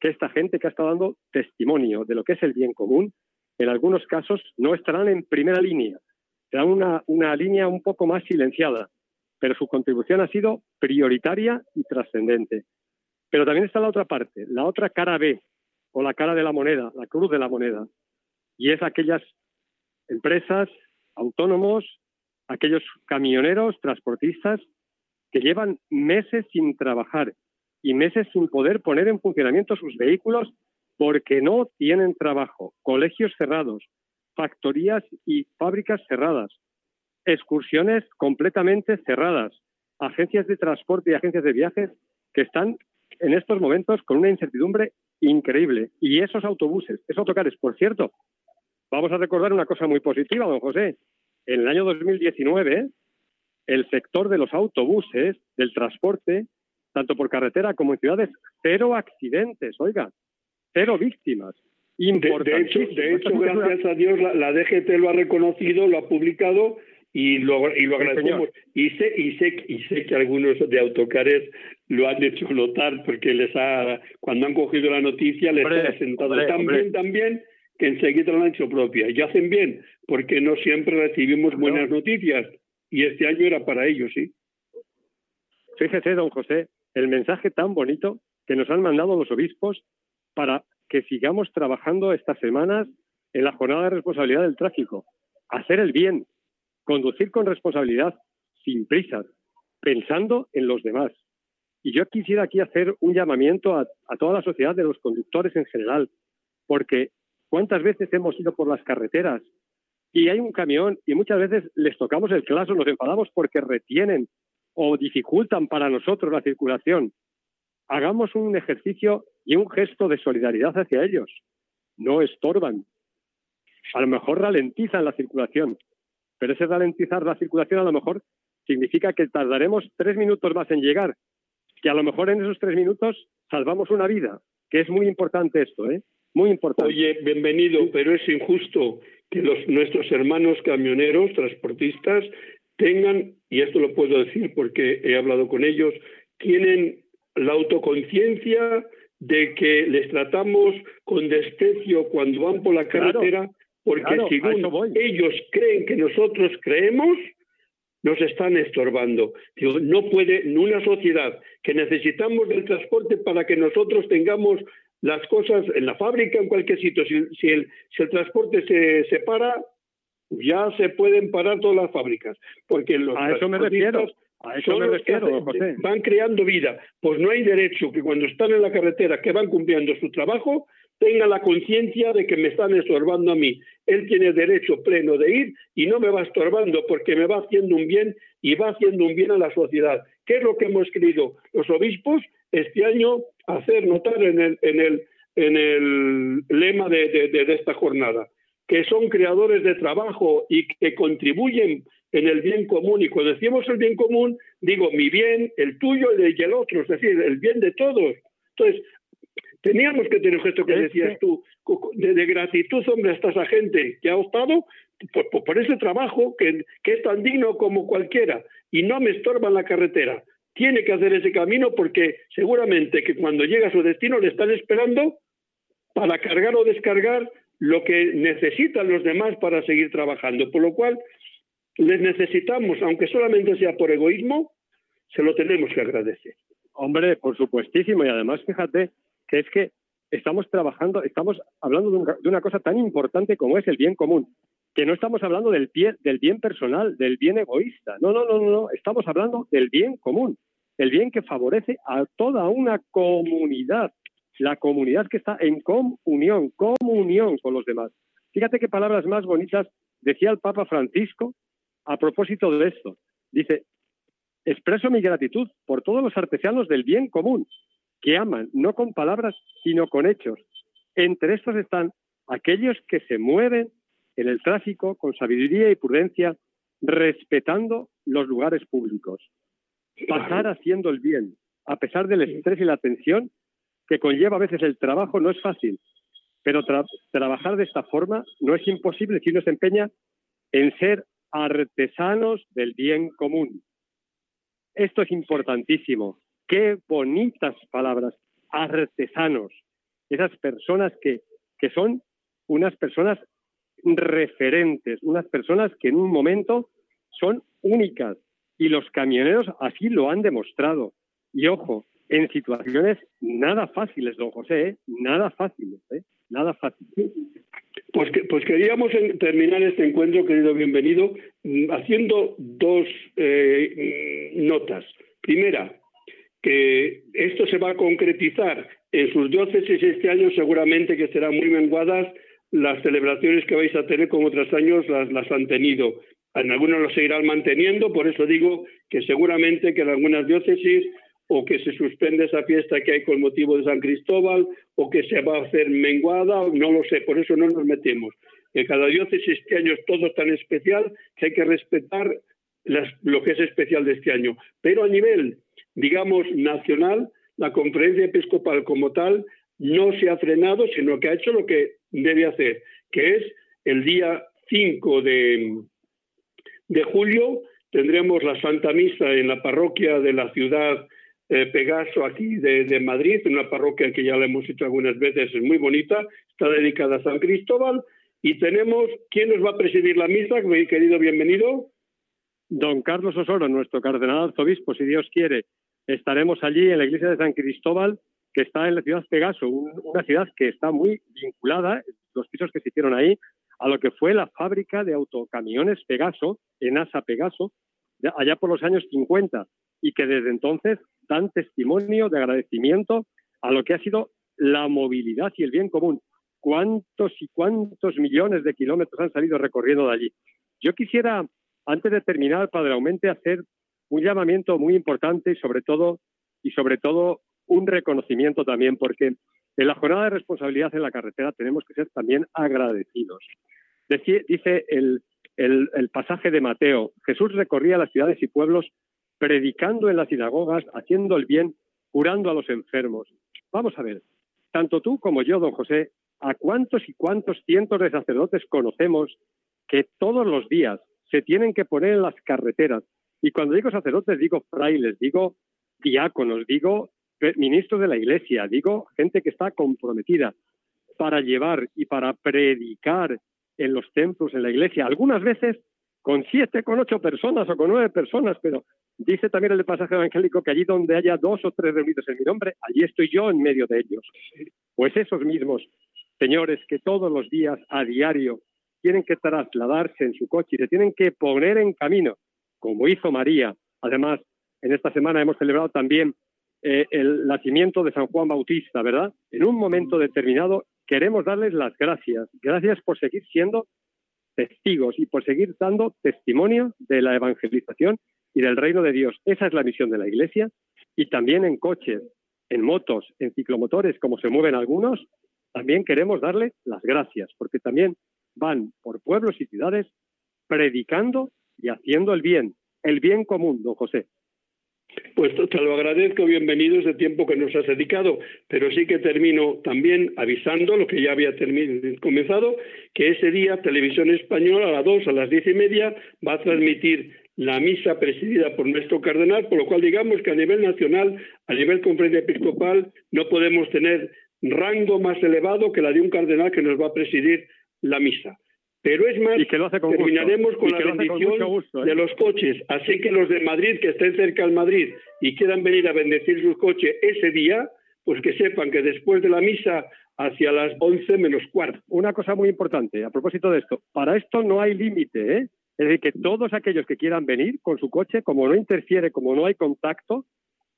Speaker 4: que esta gente que ha estado dando testimonio de lo que es el bien común en algunos casos no estarán en primera línea, serán una, una línea un poco más silenciada, pero su contribución ha sido prioritaria y trascendente. Pero también está la otra parte, la otra cara B, o la cara de la moneda, la cruz de la moneda, y es aquellas empresas, autónomos, aquellos camioneros, transportistas, que llevan meses sin trabajar y meses sin poder poner en funcionamiento sus vehículos porque no tienen trabajo, colegios cerrados, factorías y fábricas cerradas, excursiones completamente cerradas, agencias de transporte y agencias de viajes que están en estos momentos con una incertidumbre increíble. Y esos autobuses, esos autocares, por cierto, vamos a recordar una cosa muy positiva, don José. En el año 2019, el sector de los autobuses, del transporte, tanto por carretera como en ciudades, cero accidentes, oiga, cero víctimas.
Speaker 2: De, hecho, gracias a Dios, la, DGT lo ha reconocido, lo ha publicado y lo, y lo agradecemos. y sé, y, sé, y sé que algunos de autocares lo han hecho notar porque les ha, cuando han cogido la noticia, les ha presentado tan bien, tan bien, que enseguida lo han hecho propia. Y hacen bien, porque no siempre recibimos buenas noticias. Y este año era para ellos, sí.
Speaker 4: Fíjese, don José, el mensaje tan bonito que nos han mandado los obispos para que sigamos trabajando estas semanas en la jornada de responsabilidad del tráfico, hacer el bien, conducir con responsabilidad, sin prisas, pensando en los demás. Y yo quisiera aquí hacer un llamamiento a, toda la sociedad de los conductores en general, porque cuántas veces hemos ido por las carreteras y hay un camión y muchas veces les tocamos el claso, nos enfadamos porque retienen o dificultan para nosotros la circulación. Hagamos un ejercicio y un gesto de solidaridad hacia ellos. No estorban. A lo mejor ralentizan la circulación, pero ese ralentizar la circulación a lo mejor significa que tardaremos tres minutos más en llegar, que a lo mejor en esos tres minutos salvamos una vida, que es muy importante esto, ¿eh? Muy importante.
Speaker 2: Oye, bienvenido, pero es injusto que los, nuestros hermanos camioneros, transportistas, tengan, y esto lo puedo decir porque he hablado con ellos, tienen la autoconciencia de que les tratamos con desprecio cuando van por la carretera, porque según ellos creen que nosotros creemos, nos están estorbando. no puede, en una sociedad que necesitamos del transporte para que nosotros tengamos las cosas en la fábrica, en cualquier sitio, si, el, si el transporte se separa, ya se pueden parar todas las fábricas, porque los
Speaker 4: a eso me refiero son los que
Speaker 2: van creando vida. Pues no hay derecho que cuando están en la carretera, que van cumpliendo su trabajo, tenga la conciencia de que me están estorbando a mí. Él tiene derecho pleno de ir y no me va estorbando porque me va haciendo un bien y va haciendo un bien a la sociedad. ¿Qué es lo que hemos querido los obispos este año hacer notar en el, en el, en el lema de, de esta jornada? Que son creadores de trabajo y que contribuyen en el bien común. Y cuando decimos el bien común, digo mi bien, el tuyo y el otro, es decir, el bien de todos. Entonces, Teníamos que tener un gesto que decías tú, de, gratitud, hombre, a esta gente que ha optado por, ese trabajo que, es tan digno como cualquiera y no me estorba en la carretera. Tiene que hacer ese camino porque seguramente que cuando llega a su destino le están esperando para cargar o descargar lo que necesitan los demás para seguir trabajando. Por lo cual, les necesitamos, aunque solamente sea por egoísmo, se lo tenemos que agradecer.
Speaker 4: Hombre, por supuestísimo. Y además, fíjate, que es que estamos trabajando, estamos hablando de, una cosa tan importante como es el bien común, que no estamos hablando del, del bien personal, del bien egoísta, no, no, no, no, estamos hablando del bien común, el bien que favorece a toda una comunidad, la comunidad que está en comunión, comunión con los demás. Fíjate qué palabras más bonitas decía el Papa Francisco a propósito de esto. Dice, expreso mi gratitud por todos los artesanos del bien común, que aman no con palabras, sino con hechos. Entre estos están aquellos que se mueven en el tráfico con sabiduría y prudencia, respetando los lugares públicos. Pasar haciendo el bien, a pesar del estrés y la tensión que conlleva a veces el trabajo, no es fácil, pero trabajar de esta forma no es imposible si uno se empeña en ser artesanos del bien común. Esto es importantísimo. Qué bonitas palabras, artesanos, esas personas que, que son unas personas referentes, unas personas que en un momento son únicas y los camioneros así lo han demostrado. Y ojo, en situaciones nada fáciles, don José, ¿eh? nada fáciles, ¿eh? nada fáciles.
Speaker 2: Pues, pues queríamos terminar este encuentro, querido bienvenido, haciendo dos eh, notas. Primera, que esto se va a concretizar en sus diócesis este año, seguramente que serán muy menguadas las celebraciones que vais a tener como otros años las, las han tenido. En algunos lo seguirán manteniendo, por eso digo que seguramente que en algunas diócesis o que se suspende esa fiesta que hay con motivo de San Cristóbal, o que se va a hacer menguada, no lo sé, por eso no nos metemos. En cada diócesis este año es todo tan especial que hay que respetar lo que es especial de este año. Pero a nivel digamos, nacional, la conferencia episcopal como tal no se ha frenado, sino que ha hecho lo que debe hacer, que es el día 5 de, de julio tendremos la Santa Misa en la parroquia de la ciudad eh, Pegaso, aquí de, de, Madrid, una parroquia que ya la hemos hecho algunas veces, es muy bonita, está dedicada a San Cristóbal. Y tenemos, ¿quién nos va a presidir la misa? Querido, bienvenido.
Speaker 4: Don Carlos Osoro, nuestro cardenal arzobispo, si Dios quiere estaremos allí en la iglesia de San Cristóbal, que está en la ciudad Pegaso, una ciudad que está muy vinculada, los pisos que se hicieron ahí, a lo que fue la fábrica de autocamiones Pegaso, en Asa Pegaso, allá por los años 50, y que desde entonces dan testimonio de agradecimiento a lo que ha sido la movilidad y el bien común. ¿Cuántos y cuántos millones de kilómetros han salido recorriendo de allí? Yo quisiera, antes de terminar, Padre Aumente, hacer un llamamiento muy importante y sobre todo y sobre todo un reconocimiento también porque en la jornada de responsabilidad en la carretera tenemos que ser también agradecidos. Dice el, el, pasaje de Mateo, Jesús recorría las ciudades y pueblos predicando en las sinagogas, haciendo el bien, curando a los enfermos. Vamos a ver, tanto tú como yo, don José, ¿a cuántos y cuántos cientos de sacerdotes conocemos que todos los días se tienen que poner en las carreteras y cuando digo sacerdotes, digo frailes, digo diáconos, digo ministros de la iglesia, digo gente que está comprometida para llevar y para predicar en los templos, en la iglesia, algunas veces con siete, con ocho personas o con nueve personas, pero dice también el pasaje evangélico que allí donde haya dos o tres reunidos en mi nombre, allí estoy yo en medio de ellos. Pues esos mismos señores que todos los días, a diario, tienen que trasladarse en su coche y se tienen que poner en camino como hizo María, además en esta semana hemos celebrado también eh, el nacimiento de San Juan Bautista, ¿verdad? En un momento determinado queremos darles las gracias. Gracias por seguir siendo testigos y por seguir dando testimonio de la evangelización y del reino de Dios. Esa es la misión de la Iglesia. Y también en coches, en motos, en ciclomotores, como se mueven algunos, también queremos darle las gracias, porque también van por pueblos y ciudades predicando y haciendo el bien, el bien común, don José.
Speaker 2: Pues te lo agradezco, bienvenido ese tiempo que nos has dedicado, pero sí que termino también avisando lo que ya había comenzado, que ese día Televisión Española a las dos, a las diez y media, va a transmitir la misa presidida por nuestro cardenal, por lo cual digamos que a nivel nacional, a nivel conferencia episcopal, no podemos tener rango más elevado que la de un cardenal que nos va a presidir la misa. Pero es más, terminaremos con la bendición ¿eh? de los coches. Así que los de Madrid que estén cerca al Madrid y quieran venir a bendecir su coche ese día, pues que sepan que después de la misa hacia las 11 menos cuarto.
Speaker 4: Una cosa muy importante a propósito de esto. Para esto no hay límite, ¿eh? Es decir, que todos aquellos que quieran venir con su coche, como no interfiere, como no hay contacto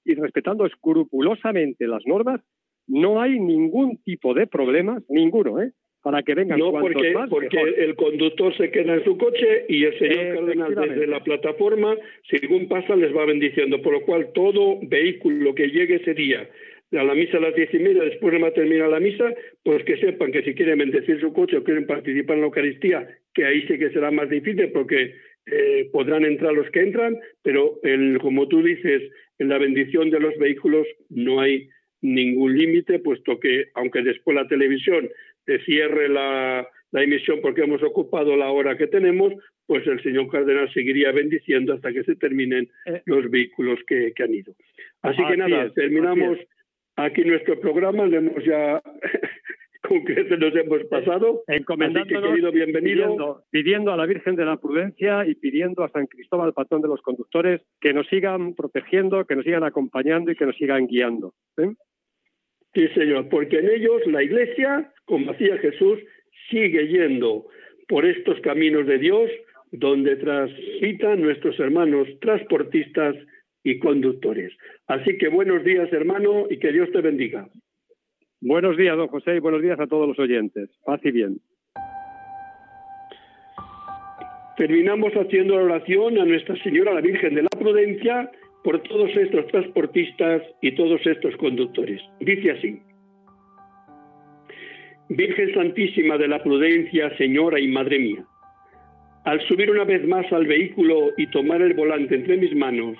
Speaker 4: y respetando escrupulosamente las normas, no hay ningún tipo de problemas, ninguno, ¿eh? Para que vengan
Speaker 2: no, porque, porque el conductor se queda en su coche y el señor cardenal desde la plataforma, según pasa, les va bendiciendo. Por lo cual, todo vehículo que llegue ese día a la misa a las diez y media, después de terminar la misa, pues que sepan que si quieren bendecir su coche o quieren participar en la Eucaristía, que ahí sí que será más difícil porque eh, podrán entrar los que entran, pero el, como tú dices, en la bendición de los vehículos no hay ningún límite, puesto que aunque después la televisión cierre la, emisión porque hemos ocupado la hora que tenemos, pues el señor cardenal seguiría bendiciendo hasta que se terminen eh. los vehículos que, han ido. Así, que nada, terminamos aquí nuestro programa, le hemos ya con que nos hemos pasado.
Speaker 4: Encomendándonos, querido, bienvenido. Pidiendo, a la Virgen de la Prudencia y pidiendo a San Cristóbal, patrón de los conductores, que nos sigan protegiendo, que nos sigan acompañando y que nos sigan guiando. ¿eh?
Speaker 2: Sí, señor, porque en ellos la Iglesia, como hacía Jesús, sigue yendo por estos caminos de Dios donde transitan nuestros hermanos transportistas y conductores. Así que buenos días, hermano, y que Dios te bendiga.
Speaker 4: Buenos días, don José, y buenos días a todos los oyentes. Paz y bien.
Speaker 2: Terminamos haciendo la oración a Nuestra Señora, la Virgen de la Prudencia, por todos estos transportistas y todos estos conductores. Dice así. Virgen Santísima de la Prudencia, Señora y Madre mía, al subir una vez más al vehículo y tomar el volante entre mis manos,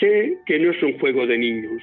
Speaker 2: sé que no es un juego de niños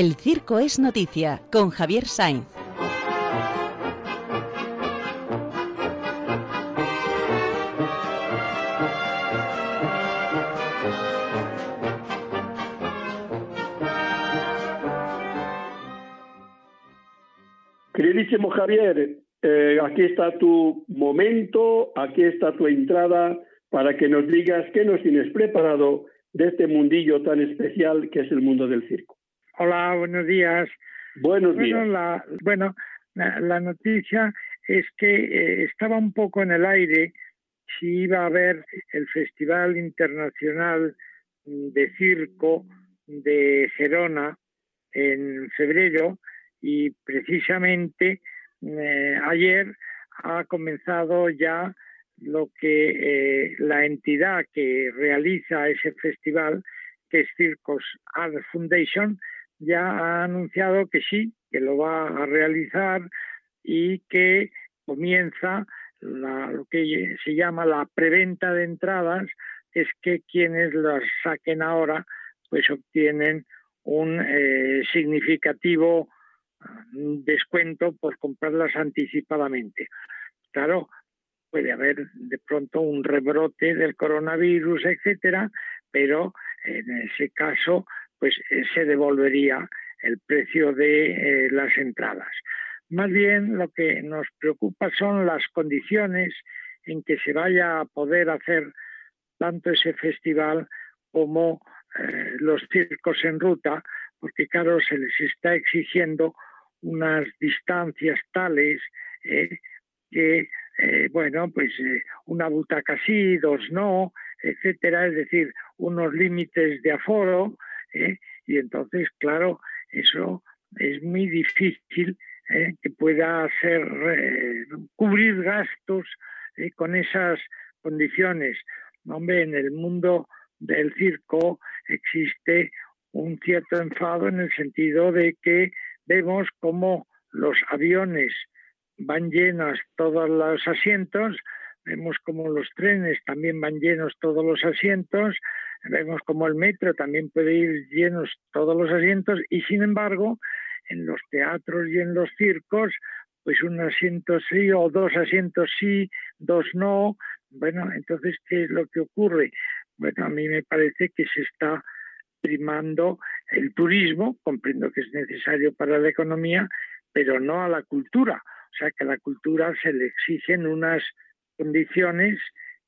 Speaker 1: El Circo es Noticia con Javier Sainz.
Speaker 2: Queridísimo Javier, eh, aquí está tu momento, aquí está tu entrada para que nos digas qué nos tienes preparado de este mundillo tan especial que es el mundo del circo.
Speaker 5: Hola, buenos días.
Speaker 2: Buenos
Speaker 5: bueno,
Speaker 2: días.
Speaker 5: La, bueno, la, noticia es que eh, estaba un poco en el aire si iba a haber el Festival Internacional de Circo de Gerona en febrero y precisamente eh, ayer ha comenzado ya lo que eh, la entidad que realiza ese festival, que es Circos Art Foundation, ya ha anunciado que sí, que lo va a realizar y que comienza lo que se llama la preventa de entradas, es que quienes las saquen ahora pues obtienen un eh, significativo mm, descuento por comprarlas anticipadamente. Claro, puede haber de pronto un rebrote del coronavirus, etcétera, pero en ese caso, pues eh, se devolvería el precio de eh, las entradas. Más bien lo que nos preocupa son las condiciones en que se vaya a poder hacer tanto ese festival como eh, los circos en ruta, porque claro, se les está exigiendo unas distancias tales que bueno, pues una butaca sí, dos no, etcétera, es decir, unos límites de aforo, ¿eh? y entonces, claro, eso es muy difícil que pueda ser cubrir gastos con esas condiciones. Hombre, en el mundo del circo existe un cierto enfado en el sentido de que vemos cómo los aviones van llenos todos los asientos, vemos como los trenes también van llenos todos los asientos, vemos como el metro también puede ir llenos todos los asientos y sin embargo en los teatros y en los circos pues un asiento sí o dos asientos sí, dos no. Bueno, entonces, ¿qué es lo que ocurre? Bueno, a mí me parece que se está primando el turismo, comprendo que es necesario para la economía, pero no a la cultura. O sea que a la cultura se le exigen unas condiciones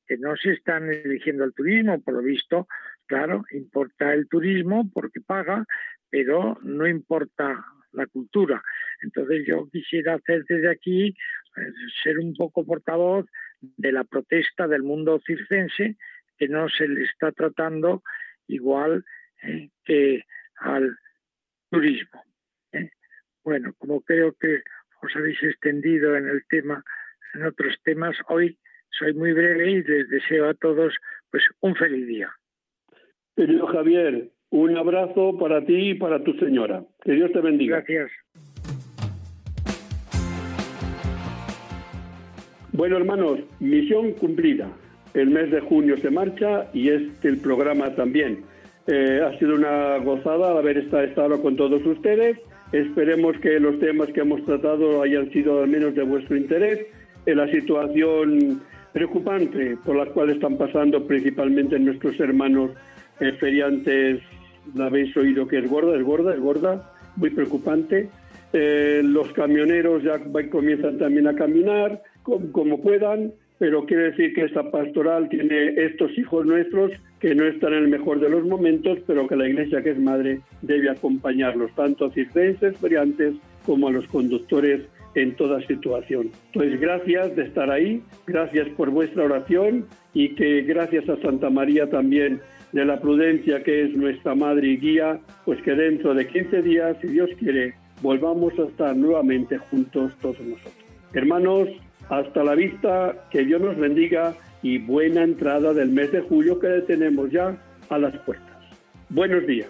Speaker 5: que no se están eligiendo al turismo. Por lo visto, claro, importa el turismo porque paga, pero no importa la cultura. Entonces yo quisiera hacer desde aquí, pues, ser un poco portavoz de la protesta del mundo circense, que no se le está tratando igual eh, que al turismo. ¿eh? Bueno, como creo que os habéis extendido en el tema, en otros temas. Hoy soy muy breve y les deseo a todos pues un feliz día.
Speaker 2: Querido Javier, un abrazo para ti y para tu señora. Que Dios te bendiga.
Speaker 5: Gracias.
Speaker 2: Bueno, hermanos, misión cumplida. El mes de junio se marcha y este el programa también. Eh, ha sido una gozada haber estado con todos ustedes Esperemos que los temas que hemos tratado hayan sido al menos de vuestro interés. En la situación preocupante por la cual están pasando principalmente nuestros hermanos eh, feriantes, la habéis oído que es gorda, es gorda, es gorda, muy preocupante. Eh, los camioneros ya comienzan también a caminar como puedan pero quiere decir que esta pastoral tiene estos hijos nuestros que no están en el mejor de los momentos, pero que la Iglesia, que es madre, debe acompañarlos, tanto a circenses, variantes, como a los conductores en toda situación. Entonces, gracias de estar ahí, gracias por vuestra oración y que gracias a Santa María también de la prudencia que es nuestra madre y guía, pues que dentro de 15 días, si Dios quiere, volvamos a estar nuevamente juntos todos nosotros. Hermanos, hasta la vista, que Dios nos bendiga y buena entrada del mes de julio que tenemos ya a las puertas. Buenos días.